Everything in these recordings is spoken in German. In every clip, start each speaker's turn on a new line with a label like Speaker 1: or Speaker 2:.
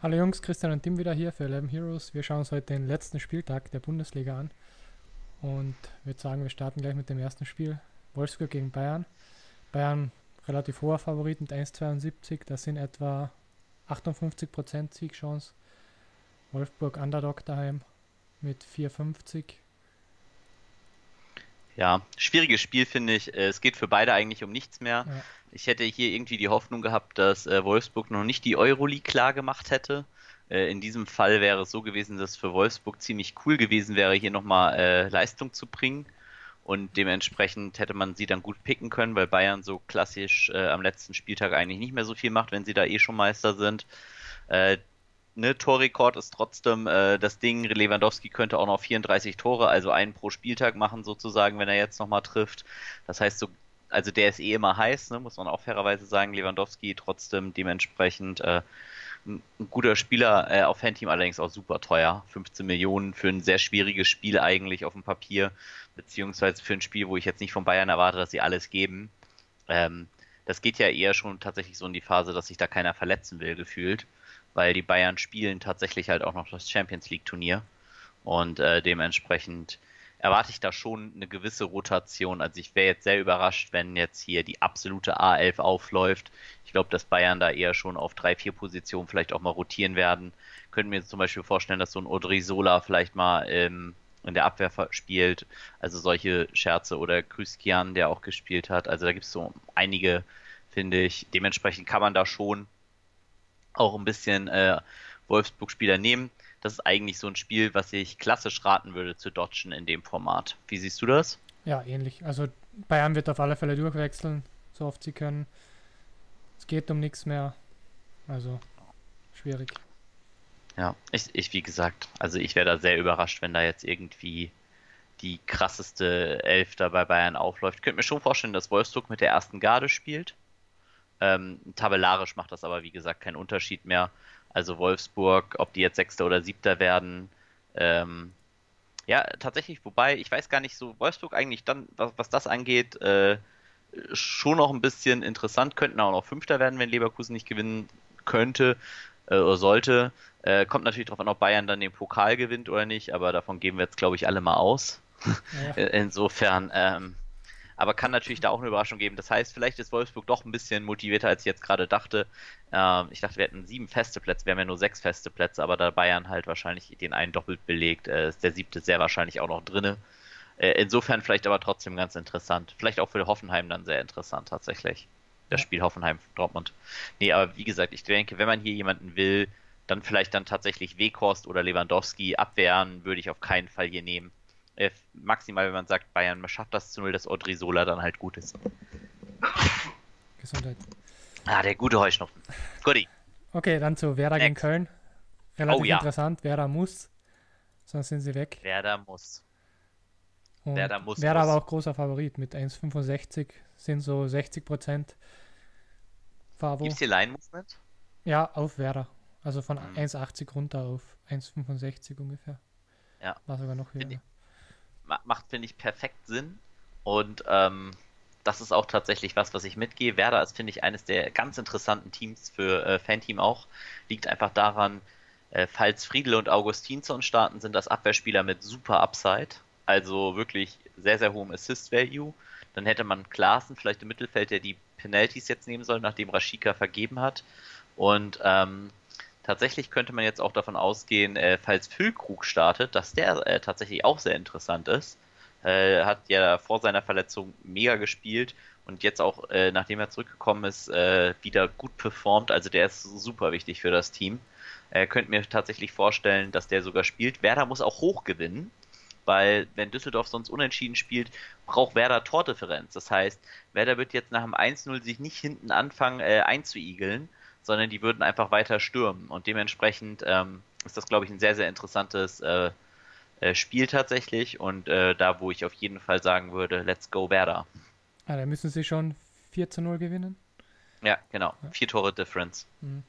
Speaker 1: Hallo Jungs, Christian und Tim wieder hier für 11 Heroes. Wir schauen uns heute den letzten Spieltag der Bundesliga an. Und würde sagen, wir starten gleich mit dem ersten Spiel. Wolfsburg gegen Bayern. Bayern relativ hoher Favorit mit 1,72. Das sind etwa 58% Siegchance. Wolfsburg Underdog daheim mit 4,50.
Speaker 2: Ja, schwieriges Spiel finde ich. Äh, es geht für beide eigentlich um nichts mehr. Ja. Ich hätte hier irgendwie die Hoffnung gehabt, dass äh, Wolfsburg noch nicht die Euroleague klar gemacht hätte. Äh, in diesem Fall wäre es so gewesen, dass für Wolfsburg ziemlich cool gewesen wäre, hier nochmal äh, Leistung zu bringen. Und dementsprechend hätte man sie dann gut picken können, weil Bayern so klassisch äh, am letzten Spieltag eigentlich nicht mehr so viel macht, wenn sie da eh schon Meister sind. Äh, ne, Torrekord ist trotzdem äh, das Ding. Lewandowski könnte auch noch 34 Tore, also einen pro Spieltag machen sozusagen, wenn er jetzt nochmal trifft. Das heißt, so also der ist eh immer heiß, ne, muss man auch fairerweise sagen. Lewandowski trotzdem dementsprechend äh, ein, guter Spieler, äh, auf Fanteam allerdings auch super teuer. 15 Millionen für ein sehr schwieriges Spiel eigentlich auf dem Papier, beziehungsweise für ein Spiel, wo ich jetzt nicht von Bayern erwarte, dass sie alles geben. Ähm, das geht ja eher schon tatsächlich so in die Phase, dass sich da keiner verletzen will, gefühlt, weil die Bayern spielen tatsächlich halt auch noch das Champions League Turnier und äh, dementsprechend erwarte ich da schon eine gewisse Rotation. Also ich wäre jetzt sehr überrascht, wenn jetzt hier die absolute A11 aufläuft. Ich glaube, dass Bayern da eher schon auf drei, vier Positionen vielleicht auch mal rotieren werden. Könnten mir zum Beispiel vorstellen, dass so ein Odrizola vielleicht mal ähm, in der Abwehr spielt. Also solche Scherze oder Krüskian, der auch gespielt hat. Also da gibt es so einige, finde ich. Dementsprechend kann man da schon auch ein bisschen äh, Wolfsburg-Spieler nehmen das ist eigentlich so ein Spiel, was ich klassisch raten würde zu dodgen in dem Format. Wie siehst du das?
Speaker 1: Ja, ähnlich. Also Bayern wird auf alle Fälle durchwechseln, so oft sie können. Es geht um nichts mehr. Also schwierig.
Speaker 2: Ja, ich, ich wie gesagt, also ich wäre da sehr überrascht, wenn da jetzt irgendwie die krasseste Elf da bei Bayern aufläuft. Ich könnte mir schon vorstellen, dass Wolfsburg mit der ersten Garde spielt. Ähm, tabellarisch macht das aber, wie gesagt, keinen Unterschied mehr. Also Wolfsburg, ob die jetzt Sechster oder Siebter werden. Ähm, ja, tatsächlich, wobei, ich weiß gar nicht so, Wolfsburg eigentlich dann, was, was das angeht, äh, schon noch ein bisschen interessant, könnten auch noch Fünfter werden, wenn Leverkusen nicht gewinnen könnte äh, oder sollte. Äh, kommt natürlich darauf an, ob Bayern dann den Pokal gewinnt oder nicht, aber davon geben wir jetzt, glaube ich, alle mal aus. Ja. Insofern, ähm, aber kann natürlich da auch eine Überraschung geben. Das heißt, vielleicht ist Wolfsburg doch ein bisschen motivierter, als ich jetzt gerade dachte. Ähm, ich dachte, wir hätten sieben feste Plätze, wir haben ja nur sechs feste Plätze, aber da Bayern halt wahrscheinlich den einen doppelt belegt, äh, ist der siebte sehr wahrscheinlich auch noch drinne. Äh, insofern vielleicht aber trotzdem ganz interessant. Vielleicht auch für Hoffenheim dann sehr interessant tatsächlich. Das ja. Spiel Hoffenheim-Dortmund. Nee, aber wie gesagt, ich denke, wenn man hier jemanden will, dann vielleicht dann tatsächlich Weghorst oder Lewandowski abwehren, würde ich auf keinen Fall hier nehmen äh, maximal, wenn man sagt, Bayern schafft das zu null, dass Odrisola dann halt gut ist. Gesundheit. Ah, der gute Heuschnupfen. Guti.
Speaker 1: Okay, dann zu Werder Next. gegen Köln. Relativ oh, ja. interessant. Werder muss, sonst sind sie weg.
Speaker 2: Werder muss.
Speaker 1: Und Werder muss. Werder muss. aber auch großer Favorit mit 1,65 sind so 60 Prozent
Speaker 2: Favo. Gibt es hier Line-Movement?
Speaker 1: Ja, auf Werder. Also von hm. 1,80 runter auf 1,65 ungefähr.
Speaker 2: Ja.
Speaker 1: War sogar noch höher
Speaker 2: macht, finde ich, perfekt Sinn. Und ähm, das ist auch tatsächlich was, was ich mitgehe. Werder ist, finde ich, eines der ganz interessanten Teams für äh, Fanteam auch. Liegt einfach daran, äh, falls Friedel und Augustinsson starten, sind das Abwehrspieler mit super Upside. Also wirklich sehr, sehr hohem Assist-Value. Dann hätte man Klaassen vielleicht im Mittelfeld, der die Penalties jetzt nehmen soll, nachdem Rashika vergeben hat. Und ähm, Tatsächlich könnte man jetzt auch davon ausgehen, äh, falls Füllkrug startet, dass der äh, tatsächlich auch sehr interessant ist. Äh, hat ja vor seiner Verletzung mega gespielt und jetzt auch, äh, nachdem er zurückgekommen ist, äh, wieder gut performt. Also der ist super wichtig für das Team. Äh, könnt mir tatsächlich vorstellen, dass der sogar spielt. Werder muss auch hoch gewinnen, weil wenn Düsseldorf sonst unentschieden spielt, braucht Werder Tordifferenz. Das heißt, Werder wird jetzt nach dem 1-0 sich nicht hinten anfangen äh, einzuigeln, sondern die würden einfach weiter stürmen. Und dementsprechend ähm, ist das, glaube ich, ein sehr, sehr interessantes äh, äh, Spiel tatsächlich. Und äh, da, wo ich auf jeden Fall sagen würde, let's go Werder.
Speaker 1: Ah, da müssen sie schon 4 zu 0 gewinnen.
Speaker 2: Ja, genau. Ja. Vier Tore Difference. Mhm.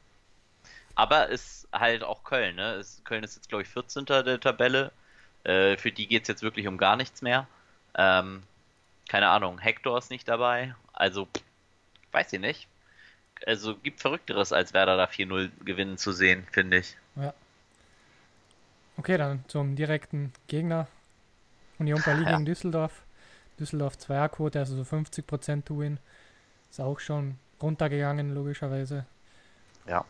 Speaker 2: Aber ist halt auch Köln, ne? Ist, Köln ist jetzt, glaube ich, 14. der Tabelle. Äh, für die geht es jetzt wirklich um gar nichts mehr. Ähm, keine Ahnung, Hector ist nicht dabei. Also, weiß ich nicht also gibt Verrückteres, als Werder da 4-0 gewinnen zu sehen, finde ich. Ja.
Speaker 1: Okay, dann zum direkten Gegner. Union Berlin ja. gegen Düsseldorf. Düsseldorf 2er-Quote, also so 50% To-Win. Ist auch schon runtergegangen, logischerweise.
Speaker 2: Ja.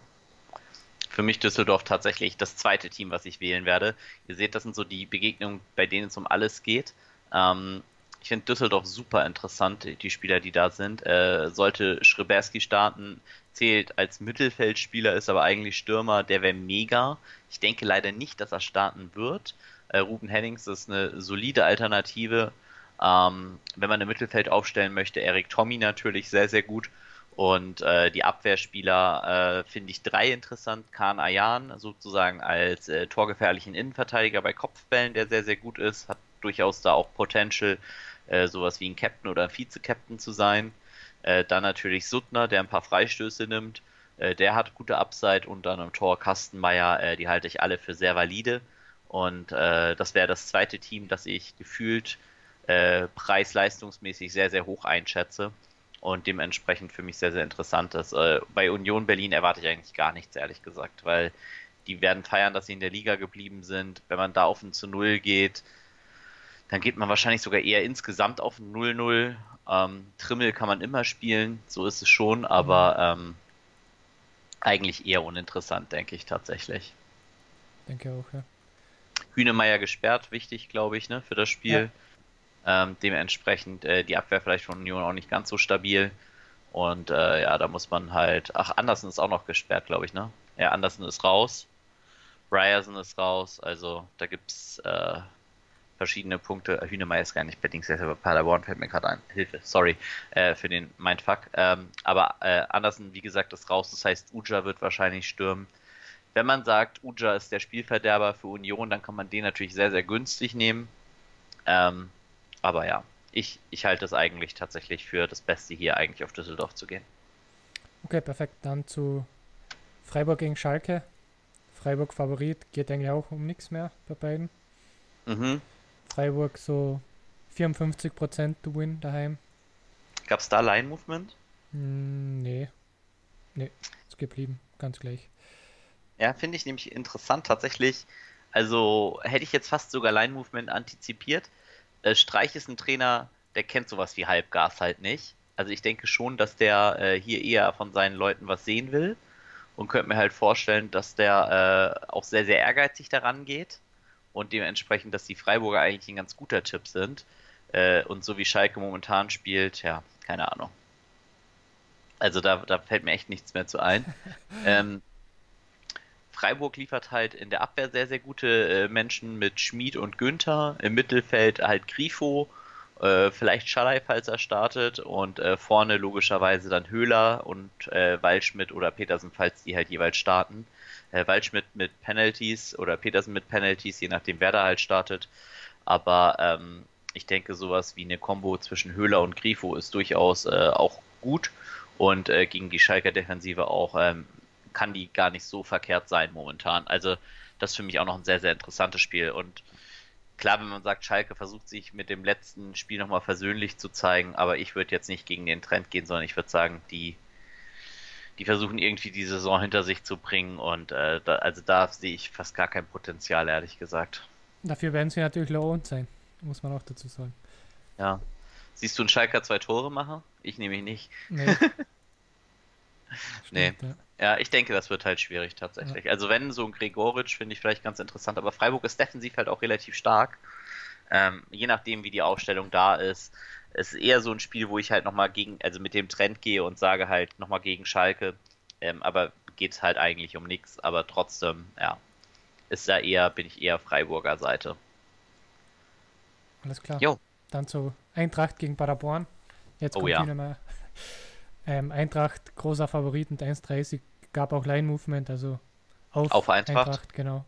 Speaker 2: Für mich Düsseldorf tatsächlich das zweite Team, was ich wählen werde. Ihr seht, das sind so die Begegnungen, bei denen es um alles geht. Ähm, ich finde Düsseldorf super interessant, die Spieler, die da sind. Äh, sollte Schreberski starten, zählt als Mittelfeldspieler, ist aber eigentlich Stürmer, der wäre mega. Ich denke leider nicht, dass er starten wird. Äh, Ruben Hennings ist eine solide Alternative. Ähm, wenn man im Mittelfeld aufstellen möchte, Erik Tommy natürlich sehr, sehr gut. Und äh, die Abwehrspieler äh, finde ich drei interessant. Khan Ayan sozusagen als äh, torgefährlichen Innenverteidiger bei Kopfbällen, der sehr, sehr gut ist, hat durchaus da auch Potential, äh, sowas wie ein Captain oder ein Vize-Captain zu sein. Äh, dann natürlich Suttner, der ein paar Freistöße nimmt. Äh, der hat gute Upside und dann im Tor Kastenmeier, äh, die halte ich alle für sehr valide. Und äh, das wäre das zweite Team, das ich gefühlt äh, preis-leistungsmäßig sehr, sehr hoch einschätze und dementsprechend für mich sehr, sehr interessant ist. Bei Union Berlin erwarte ich eigentlich gar nichts, ehrlich gesagt, weil die werden feiern, dass sie in der Liga geblieben sind. Wenn man da auf ein zu Null geht, dann geht man wahrscheinlich sogar eher insgesamt auf ein 0-0. Ähm, Trimmel kann man immer spielen, so ist es schon, aber ähm, eigentlich eher uninteressant, denke ich tatsächlich.
Speaker 1: Denke auch, ja.
Speaker 2: Hühnemeier gesperrt, wichtig, glaube ich, ne, für das Spiel. Ja. Ähm, dementsprechend äh, die Abwehr vielleicht von Union auch nicht ganz so stabil. Und äh, ja, da muss man halt. Ach, Andersen ist auch noch gesperrt, glaube ich, ne? Ja, Andersen ist raus. Ryerson ist raus. Also da gibt's äh, verschiedene Punkte. Hühnemeier ist gar nicht bei Dings, bei Paderborn, fällt mir gerade ein. Hilfe, sorry äh, für den Mindfuck. Ähm, aber äh, Andersen, wie gesagt, ist raus. Das heißt, Uja wird wahrscheinlich stürmen. Wenn man sagt, Uja ist der Spielverderber für Union, dann kann man den natürlich sehr, sehr günstig nehmen. Ähm, aber ja, ich, ich halte es eigentlich tatsächlich für das Beste, hier eigentlich auf Düsseldorf zu gehen.
Speaker 1: Okay, perfekt. Dann zu Freiburg gegen Schalke. Freiburg Favorit geht eigentlich auch um nichts mehr bei beiden. Mhm. Freiburg so 54% to win daheim.
Speaker 2: Gab es da Line-Movement?
Speaker 1: Mm, nee. Nee, ist geblieben, ganz gleich.
Speaker 2: Ja, finde ich nämlich interessant tatsächlich. Also hätte ich jetzt fast sogar Line-Movement antizipiert. Äh, Streich ist ein Trainer, der kennt sowas wie Halbgas halt nicht. Also ich denke schon, dass der äh, hier eher von seinen Leuten was sehen will und könnte mir halt vorstellen, dass der äh, auch sehr, sehr ehrgeizig daran geht und dementsprechend, dass die Freiburger eigentlich ein ganz guter Tipp sind. Äh, und so wie Schalke momentan spielt, ja, keine Ahnung. Also da, da fällt mir echt nichts mehr zu ein. ähm, Freiburg liefert halt in der Abwehr sehr, sehr gute äh, Menschen mit Schmid und Günther. Im Mittelfeld halt Grifo, äh, vielleicht Schalay, falls er startet. Und äh, vorne logischerweise dann Höhler und äh, Waldschmidt oder Petersen, falls die halt jeweils starten äh, Waldschmidt mit Penalties oder Petersen mit Penalties, je nachdem wer da halt startet. Aber ähm, ich denke, sowas wie eine Combo zwischen Höhler und Grifo ist durchaus äh, auch gut und gegen die Schalker Defensive auch ähm, kann die gar nicht so verkehrt sein momentan. Also das ist für mich auch noch ein sehr, sehr interessantes Spiel und klar, wenn man sagt, Schalke versucht sich mit dem letzten Spiel nochmal versöhnlich zu zeigen, aber ich würde jetzt nicht gegen den Trend gehen, sondern ich würde sagen, die die versuchen irgendwie die Saison hinter sich zu bringen und äh, da, also da sehe ich fast gar kein Potenzial, ehrlich gesagt.
Speaker 1: Dafür werden sie natürlich low sein, muss man auch dazu sagen.
Speaker 2: Ja. Siehst du einen Schalker zwei Tore machen? Ich nehme ihn nicht. Nee. Stimmt, nee. Ja. Ja. ich denke, das wird halt schwierig tatsächlich. Ja. Also wenn so ein Gregoritsch finde ich vielleicht ganz interessant, aber Freiburg ist defensiv halt auch relativ stark. Ähm, je nachdem, wie die Aufstellung da ist es ist eher so ein Spiel, wo ich halt nochmal gegen, also mit dem Trend gehe und sage halt nochmal gegen Schalke. Ähm, aber geht es halt eigentlich um nichts. Aber trotzdem, ja, ist da eher, bin ich eher Freiburger Seite.
Speaker 1: Alles klar. Jo. Dann zu Eintracht gegen Paderborn. Jetzt oh kommt ja. mal. Ähm, Eintracht, großer Favorit mit 1,30. Gab auch Line-Movement, also
Speaker 2: auf, auf Eintracht. Eintracht.
Speaker 1: genau.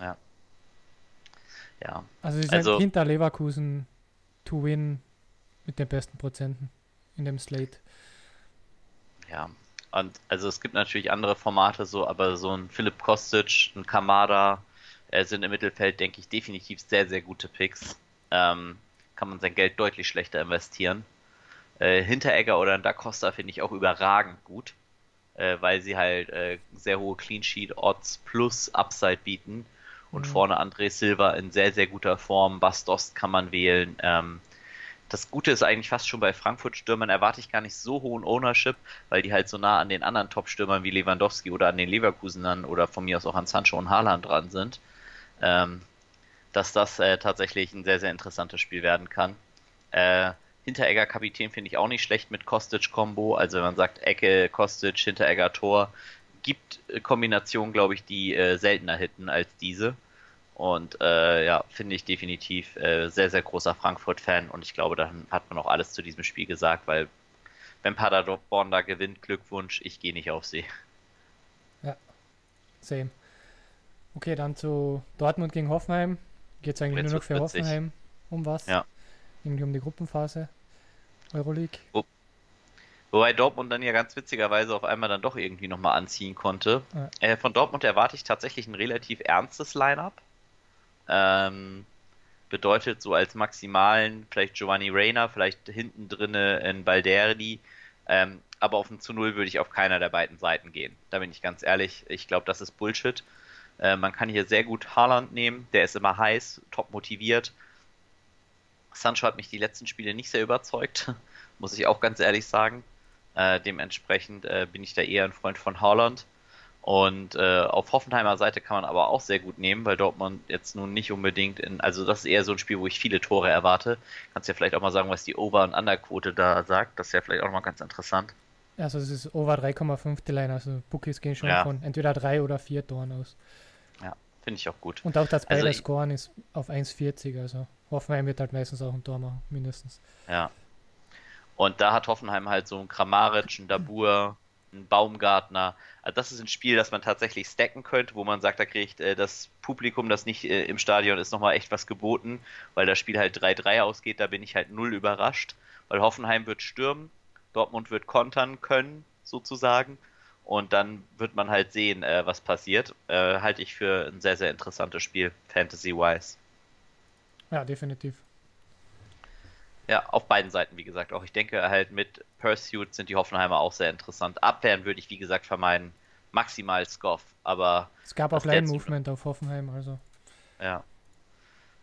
Speaker 2: Ja. Ja.
Speaker 1: Also sie sind also, hinter Leverkusen to win mit den besten Prozenten in dem Slate.
Speaker 2: Ja, und also es gibt natürlich andere Formate so, aber so ein Philipp Kostic, ein Kamada äh, sind im Mittelfeld, denke ich, definitiv sehr, sehr gute Picks. Ähm, kann man sein Geld deutlich schlechter investieren. Äh, Hinteregger oder ein Da Costa finde ich auch überragend gut. Äh, weil sie halt äh, sehr hohe Clean Sheet Odds plus Upside bieten. Und mhm. vorne André Silva in sehr, sehr guter Form. Bastost kann man wählen. Ähm, das Gute ist eigentlich fast schon bei Frankfurt-Stürmern erwarte ich gar nicht so hohen Ownership, weil die halt so nah an den anderen Top-Stürmern wie Lewandowski oder an den Leverkusenern oder von mir aus auch an Sancho und Haaland dran sind, ähm, dass das äh, tatsächlich ein sehr, sehr interessantes Spiel werden kann. Äh, Hinteregger Kapitän finde ich auch nicht schlecht mit Kostic-Kombo. Also wenn man sagt Ecke, Kostic, Hinteregger Tor, gibt äh, Kombinationen, glaube ich, die äh, seltener hitten als diese. Und äh, ja, finde ich definitiv äh, sehr, sehr großer Frankfurt-Fan und ich glaube, dann hat man auch alles zu diesem Spiel gesagt, weil wenn Paderborn da gewinnt, Glückwunsch, ich gehe nicht auf sie.
Speaker 1: Ja, same. Okay, dann zu Dortmund gegen Hoffenheim. Geht es eigentlich Jetzt nur noch für Hoffenheim um was?
Speaker 2: Ja.
Speaker 1: Irgendwie um die Gruppenphase. Euroleague. Wo,
Speaker 2: wobei Dortmund dann ja ganz witzigerweise auf einmal dann doch irgendwie nochmal anziehen konnte. Ja. Äh, von Dortmund erwarte ich tatsächlich ein relativ ernstes Line-up. Ähm, bedeutet so als maximalen vielleicht Giovanni Reina, vielleicht hinten drinne in Balderdi. Ähm, aber auf ein zu Null würde ich auf keiner der beiden Seiten gehen. Da bin ich ganz ehrlich. Ich glaube, das ist Bullshit. Äh, man kann hier sehr gut Haaland nehmen. Der ist immer heiß, top motiviert. Sancho hat mich die letzten Spiele nicht sehr überzeugt, muss ich auch ganz ehrlich sagen. Äh, dementsprechend äh, bin ich da eher ein Freund von Haaland. Und äh, auf Hoffenheimer Seite kann man aber auch sehr gut nehmen, weil Dortmund jetzt nun nicht unbedingt in, also das ist eher so ein Spiel, wo ich viele Tore erwarte. Kannst ja vielleicht auch mal sagen, was die Over- und Underquote da sagt. Das ist ja vielleicht auch mal ganz interessant.
Speaker 1: Also es ist Over 3,5 die Line, also Bookies gehen schon ja. von entweder drei oder vier Toren aus.
Speaker 2: Ja, finde ich auch gut.
Speaker 1: Und auch das also beide Scoren ist auf 1,40, also Hoffenheim wird halt meistens auch ein Tor machen, mindestens.
Speaker 2: Ja. Und da hat Hoffenheim halt so einen Kramaric, einen Dabur, einen Baumgartner. Also das ist ein Spiel, das man tatsächlich stacken könnte, wo man sagt, da kriegt äh, das Publikum, das nicht äh, im Stadion ist, nochmal echt was geboten, weil das Spiel halt 3-3 ausgeht. Da bin ich halt null überrascht, weil Hoffenheim wird stürmen, Dortmund wird kontern können, sozusagen. Und dann wird man halt sehen, äh, was passiert. Äh, halte ich für ein sehr, sehr interessantes Spiel, Fantasy-wise.
Speaker 1: Ja, definitiv.
Speaker 2: Ja, auf beiden Seiten, wie gesagt, auch. Ich denke halt mit Pursuit sind die Hoffenheimer auch sehr interessant. Abwehren würde ich, wie gesagt, vermeiden. Maximal Scoff, aber.
Speaker 1: Es gab auch Line Movement auf Hoffenheim, also.
Speaker 2: Ja.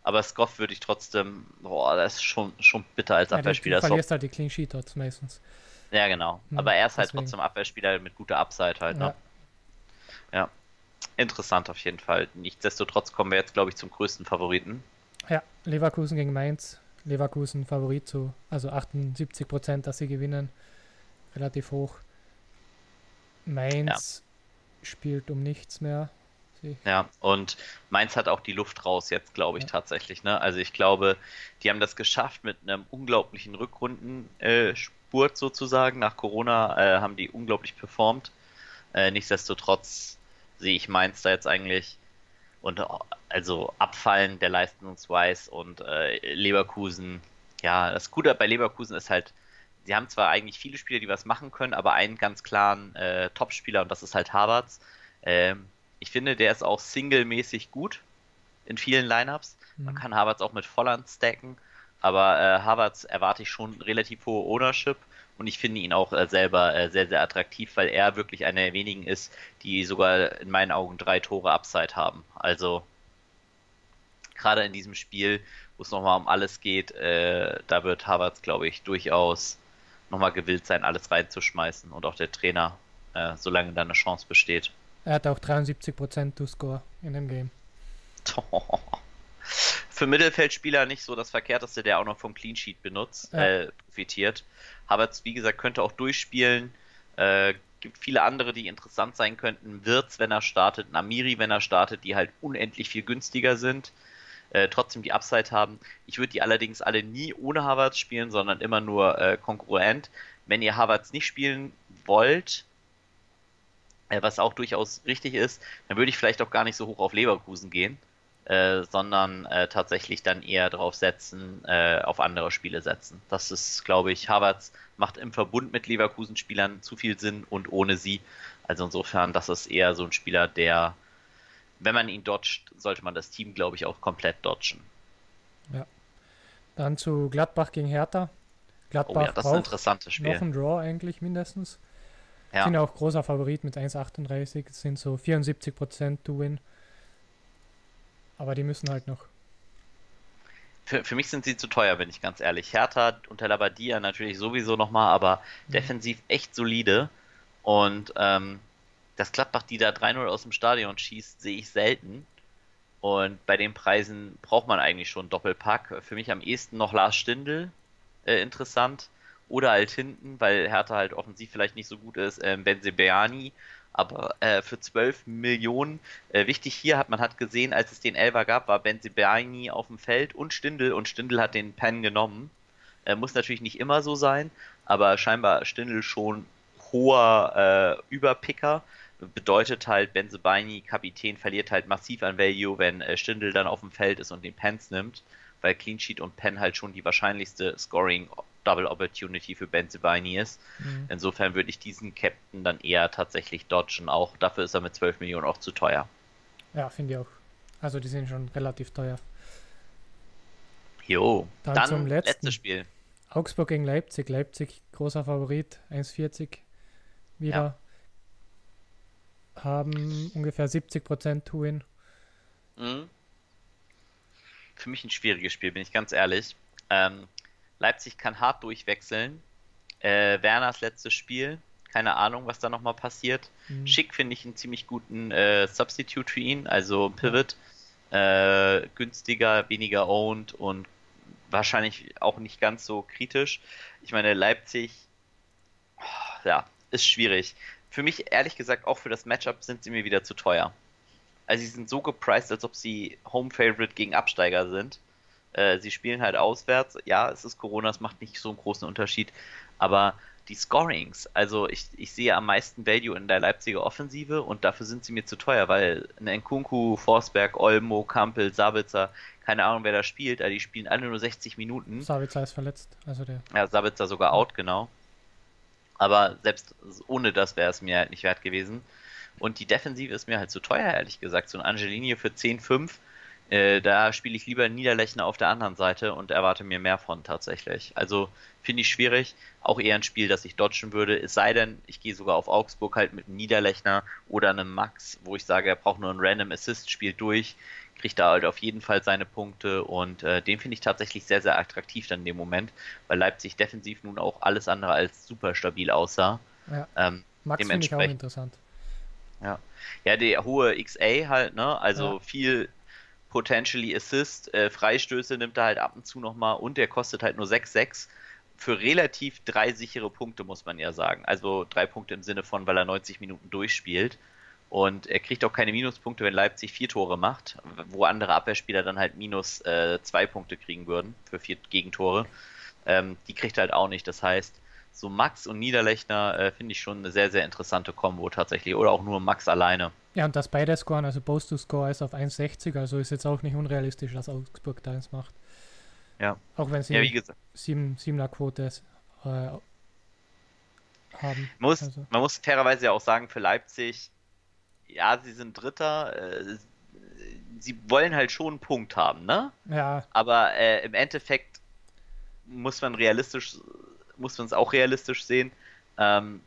Speaker 2: Aber Scoff würde ich trotzdem, boah, das ist schon, schon bitter als ja, Abwehrspieler.
Speaker 1: Du verlierst halt die Clean Sheet dort meistens.
Speaker 2: Ja, genau. Hm, aber er ist halt deswegen. trotzdem Abwehrspieler mit guter Upside halt, ne? Ja. ja. Interessant auf jeden Fall. Nichtsdestotrotz kommen wir jetzt, glaube ich, zum größten Favoriten.
Speaker 1: Ja, Leverkusen gegen Mainz. Leverkusen Favorit zu, also 78 Prozent, dass sie gewinnen. Relativ hoch. Mainz ja. spielt um nichts mehr.
Speaker 2: Ja, und Mainz hat auch die Luft raus jetzt, glaube ich, ja. tatsächlich. Ne? Also ich glaube, die haben das geschafft mit einem unglaublichen Rückrundenspurt äh, sozusagen. Nach Corona äh, haben die unglaublich performt. Äh, nichtsdestotrotz sehe ich Mainz da jetzt eigentlich und also abfallen der Leistungsweis und äh, Leverkusen, ja, das Gute bei Leverkusen ist halt, sie haben zwar eigentlich viele Spieler, die was machen können, aber einen ganz klaren äh, Topspieler und das ist halt Havertz. Ähm, ich finde, der ist auch singlemäßig gut in vielen Lineups. Man mhm. kann Havertz auch mit Volland stacken, aber äh, Havertz erwarte ich schon relativ hohe Ownership und ich finde ihn auch äh, selber äh, sehr, sehr attraktiv, weil er wirklich einer der wenigen ist, die sogar in meinen Augen drei Tore Upside haben. Also gerade in diesem Spiel, wo es nochmal um alles geht, äh, da wird Havertz, glaube ich, durchaus nochmal gewillt sein, alles reinzuschmeißen und auch der Trainer, äh, solange da eine Chance besteht.
Speaker 1: Er hat auch 73% to Score in dem Game.
Speaker 2: Für Mittelfeldspieler nicht so das Verkehrteste, der auch noch vom Clean Sheet benutzt, ja. äh, profitiert. Havertz, wie gesagt, könnte auch durchspielen. Äh, gibt viele andere, die interessant sein könnten. Wirtz, wenn er startet, Namiri, wenn er startet, die halt unendlich viel günstiger sind. Äh, trotzdem die Upside haben. Ich würde die allerdings alle nie ohne Havertz spielen, sondern immer nur äh, konkurrent. Wenn ihr Havertz nicht spielen wollt, äh, was auch durchaus richtig ist, dann würde ich vielleicht auch gar nicht so hoch auf Leverkusen gehen äh, sondern äh, tatsächlich dann eher darauf setzen, äh, auf andere Spiele setzen. Das ist, glaube ich, Havertz macht im Verbund mit Leverkusen-Spielern zu viel Sinn und ohne sie. Also insofern, das ist eher so ein Spieler, der, wenn man ihn dodgt, sollte man das Team, glaube ich, auch komplett dodgen.
Speaker 1: Ja. Dann zu Gladbach gegen Hertha. Gladbach oh ja,
Speaker 2: das ist ein interessantes Spiel.
Speaker 1: Noch ein Draw eigentlich mindestens. Ja. Sind ja auch großer Favorit mit 1,38, sind so 74% to win. Aber die müssen halt noch.
Speaker 2: Für, für mich sind sie zu teuer, bin ich ganz ehrlich. Hertha unter Labadia natürlich sowieso nochmal, aber mhm. defensiv echt solide. Und ähm, dass Gladbach die da 3-0 aus dem Stadion schießt, sehe ich selten. Und bei den Preisen braucht man eigentlich schon Doppelpack. Für mich am ehesten noch Lars Stindl äh, interessant. Oder halt hinten, weil Hertha halt offensiv vielleicht nicht so gut ist, äh, Benzebeani. Aber äh, für 12 Millionen, äh, wichtig hier hat man hat gesehen, als es den Elver gab, war Benzebeani auf dem Feld und Stindl und Stindl hat den Pen genommen. Äh, muss natürlich nicht immer so sein, aber scheinbar Stindl schon hoher äh, Überpicker bedeutet halt, Benzebaini, Kapitän, verliert halt massiv an Value, wenn äh, Stindl dann auf dem Feld ist und den Pens nimmt, weil Clean Sheet und Pen halt schon die wahrscheinlichste Scoring Double Opportunity für Benzebaini ist. Mhm. Insofern würde ich diesen Captain dann eher tatsächlich dodgen. Auch dafür ist er mit 12 Millionen auch zu teuer.
Speaker 1: Ja, finde ich auch. Also die sind schon relativ teuer.
Speaker 2: Jo, dann, dann zum letzten. letztes Spiel.
Speaker 1: Augsburg gegen Leipzig. Leipzig großer Favorit, 1,40 wieder. Ja haben ungefähr 70% To-Win. Mhm.
Speaker 2: Für mich ein schwieriges Spiel, bin ich ganz ehrlich. Ähm, Leipzig kann hart durchwechseln. Äh, Werners letztes Spiel, keine Ahnung, was da nochmal passiert. Mhm. Schick finde ich einen ziemlich guten äh, Substitute für ihn, also Pivot. Äh, günstiger, weniger owned und wahrscheinlich auch nicht ganz so kritisch. Ich meine, Leipzig, oh, ja, ist schwierig für mich ehrlich gesagt auch für das Matchup sind sie mir wieder zu teuer. Also sie sind so gepriced, als ob sie Home Favorite gegen Absteiger sind. Äh, sie spielen halt auswärts. Ja, es ist Corona, es macht nicht so einen großen Unterschied. Aber die Scorings, also ich, ich sehe am meisten Value in der Leipziger Offensive und dafür sind sie mir zu teuer, weil ein Nkunku, Forsberg, Olmo, Kampel, Sabitzer, keine Ahnung wer da spielt, aber die spielen alle nur 60 Minuten.
Speaker 1: Sabitzer ist verletzt, also der.
Speaker 2: Ja, Sabitzer sogar out, genau. Aber selbst ohne das wäre es mir halt nicht wert gewesen. Und die Defensive ist mir halt zu teuer, ehrlich gesagt. So ein Angelini für 10,5, äh, da spiele ich lieber Niederlechner auf der anderen Seite und erwarte mir mehr von tatsächlich. Also finde ich schwierig. Auch eher ein Spiel, das ich dodgen würde. Es sei denn, ich gehe sogar auf Augsburg halt mit einem Niederlechner oder einem Max, wo ich sage, er braucht nur ein Random Assist, spielt durch kriegt er halt auf jeden Fall seine Punkte und äh, den finde ich tatsächlich sehr, sehr attraktiv dann in dem Moment, weil Leipzig defensiv nun auch alles andere als super stabil aussah.
Speaker 1: Ja. Ähm, Max finde ich auch interessant.
Speaker 2: Ja. ja, der hohe XA halt, ne? Also ja. viel potentially Assist, äh, Freistöße nimmt er halt ab und zu nochmal und der kostet halt nur 6-6 für relativ drei sichere Punkte, muss man ja sagen. Also drei Punkte im Sinne von, weil er 90 Minuten durchspielt. Und er kriegt auch keine Minuspunkte, wenn Leipzig vier Tore macht, wo andere Abwehrspieler dann halt minus äh, zwei Punkte kriegen würden für vier Gegentore. Ähm, die kriegt er halt auch nicht. Das heißt, so Max und Niederlechner äh, finde ich schon eine sehr, sehr interessante Kombo tatsächlich. Oder auch nur Max alleine.
Speaker 1: Ja, und dass beide scoren, also Post to Score ist auf 1,60, also ist jetzt auch nicht unrealistisch, dass Augsburg da eins macht.
Speaker 2: Ja.
Speaker 1: Auch wenn sie
Speaker 2: ja, wie gesagt.
Speaker 1: 7, 7er Quote äh, haben.
Speaker 2: Man muss, also. man muss fairerweise ja auch sagen, für Leipzig ja, sie sind Dritter. Äh, sie wollen halt schon einen Punkt haben, ne?
Speaker 1: Ja.
Speaker 2: Aber äh, im Endeffekt muss man realistisch, muss man es auch realistisch sehen. Ähm,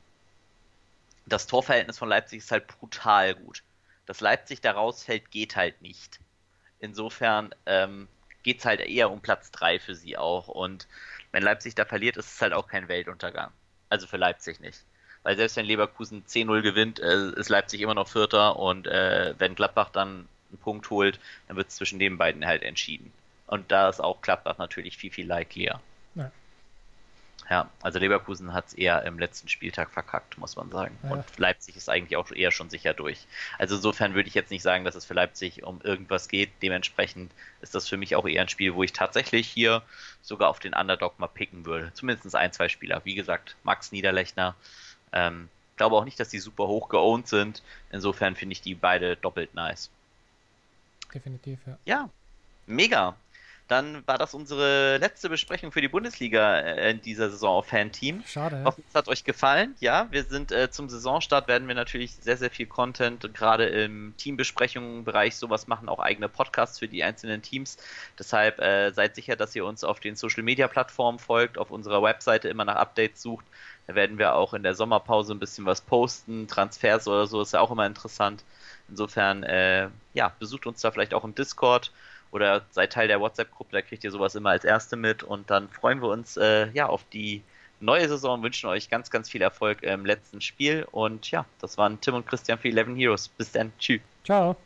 Speaker 2: das Torverhältnis von Leipzig ist halt brutal gut. Dass Leipzig da rausfällt, geht halt nicht. Insofern ähm, geht es halt eher um Platz 3 für sie auch. Und wenn Leipzig da verliert, ist es halt auch kein Weltuntergang. Also für Leipzig nicht weil selbst wenn Leverkusen 10-0 gewinnt, äh, ist Leipzig immer noch Vierter und äh, wenn Gladbach dann einen Punkt holt, dann wird es zwischen den beiden halt entschieden. Und da ist auch Gladbach natürlich viel, viel likelier. Ja. Ja, also Leverkusen hat es eher im letzten Spieltag verkackt, muss man sagen. Ja. Und Leipzig ist eigentlich auch eher schon sicher durch. Also insofern würde ich jetzt nicht sagen, dass es für Leipzig um irgendwas geht. Dementsprechend ist das für mich auch eher ein Spiel, wo ich tatsächlich hier sogar auf den Underdog mal picken würde. Zumindest ein, zwei Spieler. Wie gesagt, Max Niederlechner ähm, glaube auch nicht, dass die super hoch geowned sind. Insofern finde ich die beide doppelt nice.
Speaker 1: Definitiv, ja.
Speaker 2: Ja, mega. Dann war das unsere letzte Besprechung für die Bundesliga äh, in dieser Saison auf Fan-Team.
Speaker 1: Schade. Ich
Speaker 2: hoffe, es hat euch gefallen. Ja, wir sind äh, zum Saisonstart werden wir natürlich sehr, sehr viel Content, gerade im Teambesprechungen-Bereich sowas machen, auch eigene Podcasts für die einzelnen Teams. Deshalb äh, seid sicher, dass ihr uns auf den Social-Media-Plattformen folgt, auf unserer Webseite immer nach Updates sucht. Da werden wir auch in der Sommerpause ein bisschen was posten. Transfers oder so ist ja auch immer interessant. Insofern, äh, ja, besucht uns da vielleicht auch im Discord oder seid Teil der WhatsApp-Gruppe, da kriegt ihr sowas immer als Erste mit und dann freuen wir uns äh, ja auf die neue Saison, wünschen euch ganz, ganz viel Erfolg im letzten Spiel und ja, das waren Tim und Christian für 11 Heroes. Bis dann, tschüss.
Speaker 1: Ciao.